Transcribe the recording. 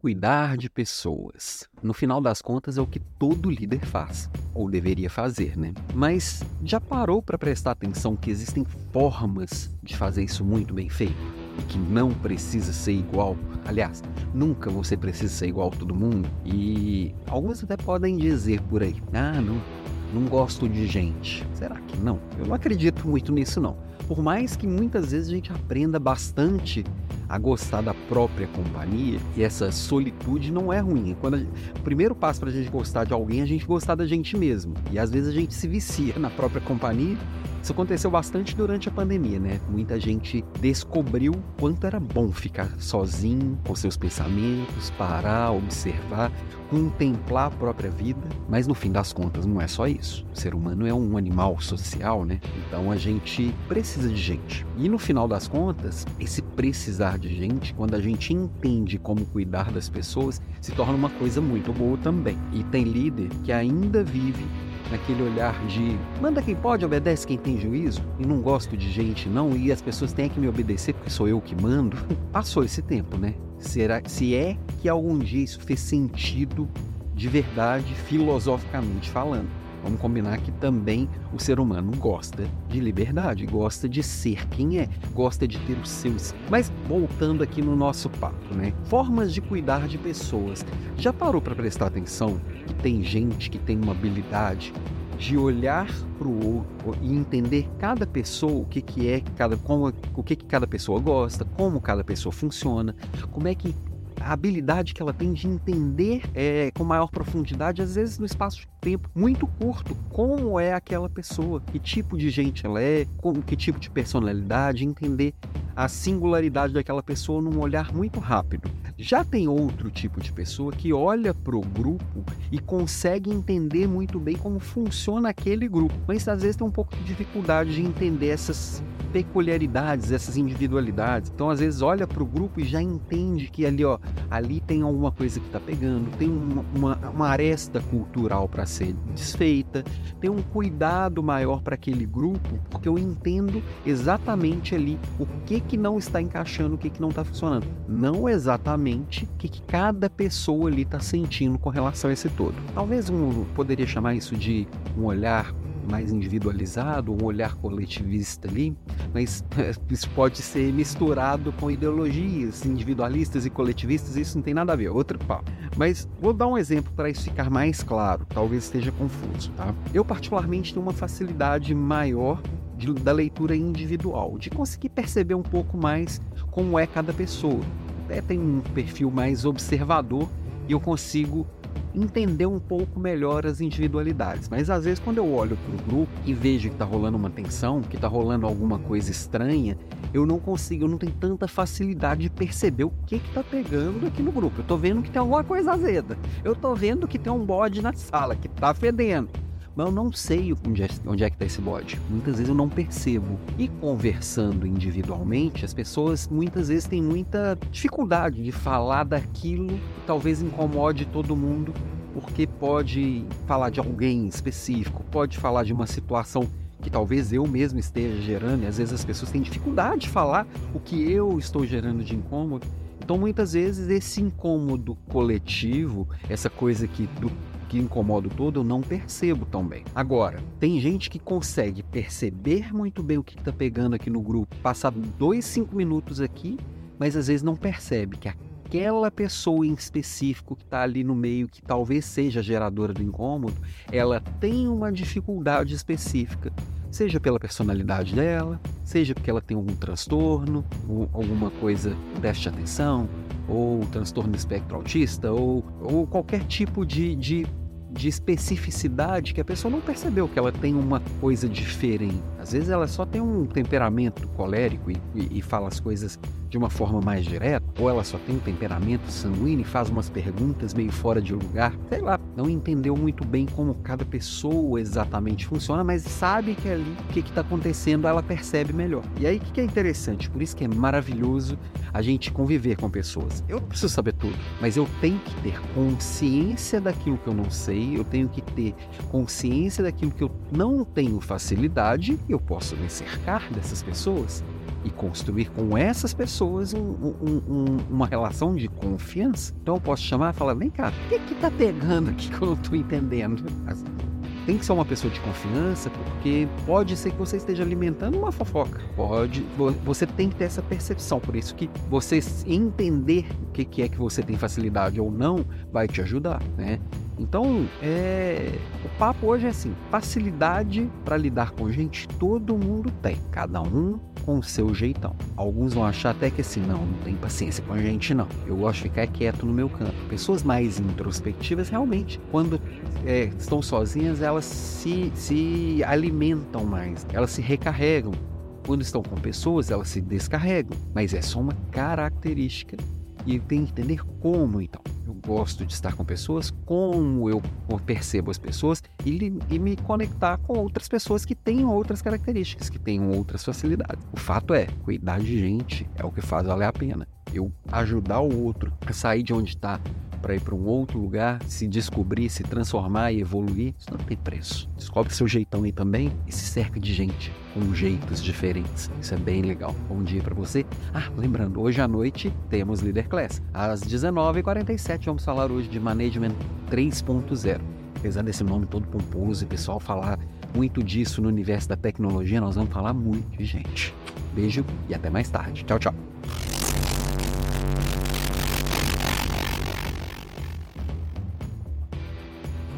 Cuidar de pessoas. No final das contas, é o que todo líder faz, ou deveria fazer, né? Mas já parou para prestar atenção que existem formas de fazer isso muito bem feito? E que não precisa ser igual. Aliás, nunca você precisa ser igual a todo mundo. E alguns até podem dizer por aí: ah, não, não gosto de gente. Será que não? Eu não acredito muito nisso, não. Por mais que muitas vezes a gente aprenda bastante a gostar da própria companhia e essa solitude não é ruim. Quando gente, o primeiro passo para a gente gostar de alguém é a gente gostar da gente mesmo. E às vezes a gente se vicia na própria companhia isso aconteceu bastante durante a pandemia, né? Muita gente descobriu quanto era bom ficar sozinho com seus pensamentos, parar, observar, contemplar a própria vida. Mas no fim das contas, não é só isso. O ser humano é um animal social, né? Então a gente precisa de gente. E no final das contas, esse precisar de gente, quando a gente entende como cuidar das pessoas, se torna uma coisa muito boa também. E tem líder que ainda vive naquele olhar de manda quem pode, obedece quem tem juízo, e não gosto de gente não, e as pessoas têm que me obedecer porque sou eu que mando. Passou esse tempo, né? Será, se é que algum dia isso fez sentido de verdade, filosoficamente falando. Vamos combinar que também o ser humano gosta de liberdade, gosta de ser quem é, gosta de ter os seus. Mas voltando aqui no nosso papo, né? Formas de cuidar de pessoas. Já parou para prestar atenção que tem gente que tem uma habilidade de olhar para o outro e entender cada pessoa, o que, que é cada, como, o que, que cada pessoa gosta, como cada pessoa funciona, como é que a habilidade que ela tem de entender é, com maior profundidade, às vezes no espaço de tempo muito curto, como é aquela pessoa, que tipo de gente ela é, com, que tipo de personalidade, entender a singularidade daquela pessoa num olhar muito rápido. Já tem outro tipo de pessoa que olha para o grupo e consegue entender muito bem como funciona aquele grupo, mas às vezes tem um pouco de dificuldade de entender essas peculiaridades, essas individualidades. Então, às vezes, olha para o grupo e já entende que ali, ó, ali tem alguma coisa que está pegando, tem uma, uma, uma aresta cultural para ser desfeita, tem um cuidado maior para aquele grupo, porque eu entendo exatamente ali o que que não está encaixando, o que que não está funcionando. Não exatamente o que, que cada pessoa ali está sentindo com relação a esse todo. Talvez um poderia chamar isso de um olhar mais individualizado, um olhar coletivista ali, mas isso pode ser misturado com ideologias individualistas e coletivistas, isso não tem nada a ver, é outro papo. Mas vou dar um exemplo para isso ficar mais claro, talvez esteja confuso, tá? Eu particularmente tenho uma facilidade maior de, da leitura individual, de conseguir perceber um pouco mais como é cada pessoa. Até tem um perfil mais observador e eu consigo entender um pouco melhor as individualidades. Mas às vezes quando eu olho para o grupo e vejo que está rolando uma tensão, que está rolando alguma coisa estranha, eu não consigo, eu não tenho tanta facilidade de perceber o que está pegando aqui no grupo. Eu estou vendo que tem alguma coisa azeda. Eu estou vendo que tem um bode na sala, que está fedendo mas eu não sei onde é, onde é que está esse bode. Muitas vezes eu não percebo. E conversando individualmente, as pessoas muitas vezes têm muita dificuldade de falar daquilo que talvez incomode todo mundo, porque pode falar de alguém específico, pode falar de uma situação que talvez eu mesmo esteja gerando, e às vezes as pessoas têm dificuldade de falar o que eu estou gerando de incômodo. Então, muitas vezes, esse incômodo coletivo, essa coisa que do que incomoda o todo, eu não percebo tão bem. Agora, tem gente que consegue perceber muito bem o que está pegando aqui no grupo, passar dois, cinco minutos aqui, mas às vezes não percebe que aquela pessoa em específico que está ali no meio, que talvez seja geradora do incômodo, ela tem uma dificuldade específica seja pela personalidade dela, seja porque ela tem algum transtorno, ou alguma coisa deste atenção, ou transtorno espectro autista, ou, ou qualquer tipo de, de de especificidade que a pessoa não percebeu que ela tem uma coisa diferente. Às vezes ela só tem um temperamento colérico e, e, e, fala as coisas de uma forma mais direta, ou ela só tem um temperamento sanguíneo e faz umas perguntas meio fora de lugar. Sei lá, não entendeu muito bem como cada pessoa exatamente funciona, mas sabe que ali o que está acontecendo ela percebe melhor. E aí o que, que é interessante? Por isso que é maravilhoso a gente conviver com pessoas. Eu não preciso saber tudo, mas eu tenho que ter consciência daquilo que eu não sei, eu tenho que ter consciência daquilo que eu não tenho facilidade, e eu posso me cercar dessas pessoas e construir com essas pessoas um, um, um, uma relação de confiança. Então eu posso chamar e falar: vem cá, o que, que tá pegando aqui que eu não tô entendendo? tem que ser uma pessoa de confiança, porque pode ser que você esteja alimentando uma fofoca. Pode, você tem que ter essa percepção. Por isso que você entender o que é que você tem facilidade ou não vai te ajudar, né? Então, é... o papo hoje é assim: facilidade para lidar com gente, todo mundo tem, cada um com o seu jeitão. Alguns vão achar até que assim, não, não tem paciência com a gente, não. Eu gosto de ficar quieto no meu canto. Pessoas mais introspectivas, realmente, quando é, estão sozinhas, elas se, se alimentam mais, elas se recarregam. Quando estão com pessoas, elas se descarregam. Mas é só uma característica e tem que entender como então. Eu gosto de estar com pessoas, como eu percebo as pessoas e, e me conectar com outras pessoas que têm outras características, que tenham outras facilidades. O fato é, cuidar de gente é o que faz valer a pena. Eu ajudar o outro a sair de onde está para ir para um outro lugar, se descobrir, se transformar e evoluir, isso não tem preço. Descobre seu jeitão aí também e se cerca de gente com jeitos diferentes. Isso é bem legal. Bom dia para você. Ah, lembrando, hoje à noite temos Leader Class. Às 19h47 vamos falar hoje de Management 3.0. Apesar desse nome todo pomposo e pessoal falar muito disso no universo da tecnologia, nós vamos falar muito de gente. Beijo e até mais tarde. Tchau, tchau.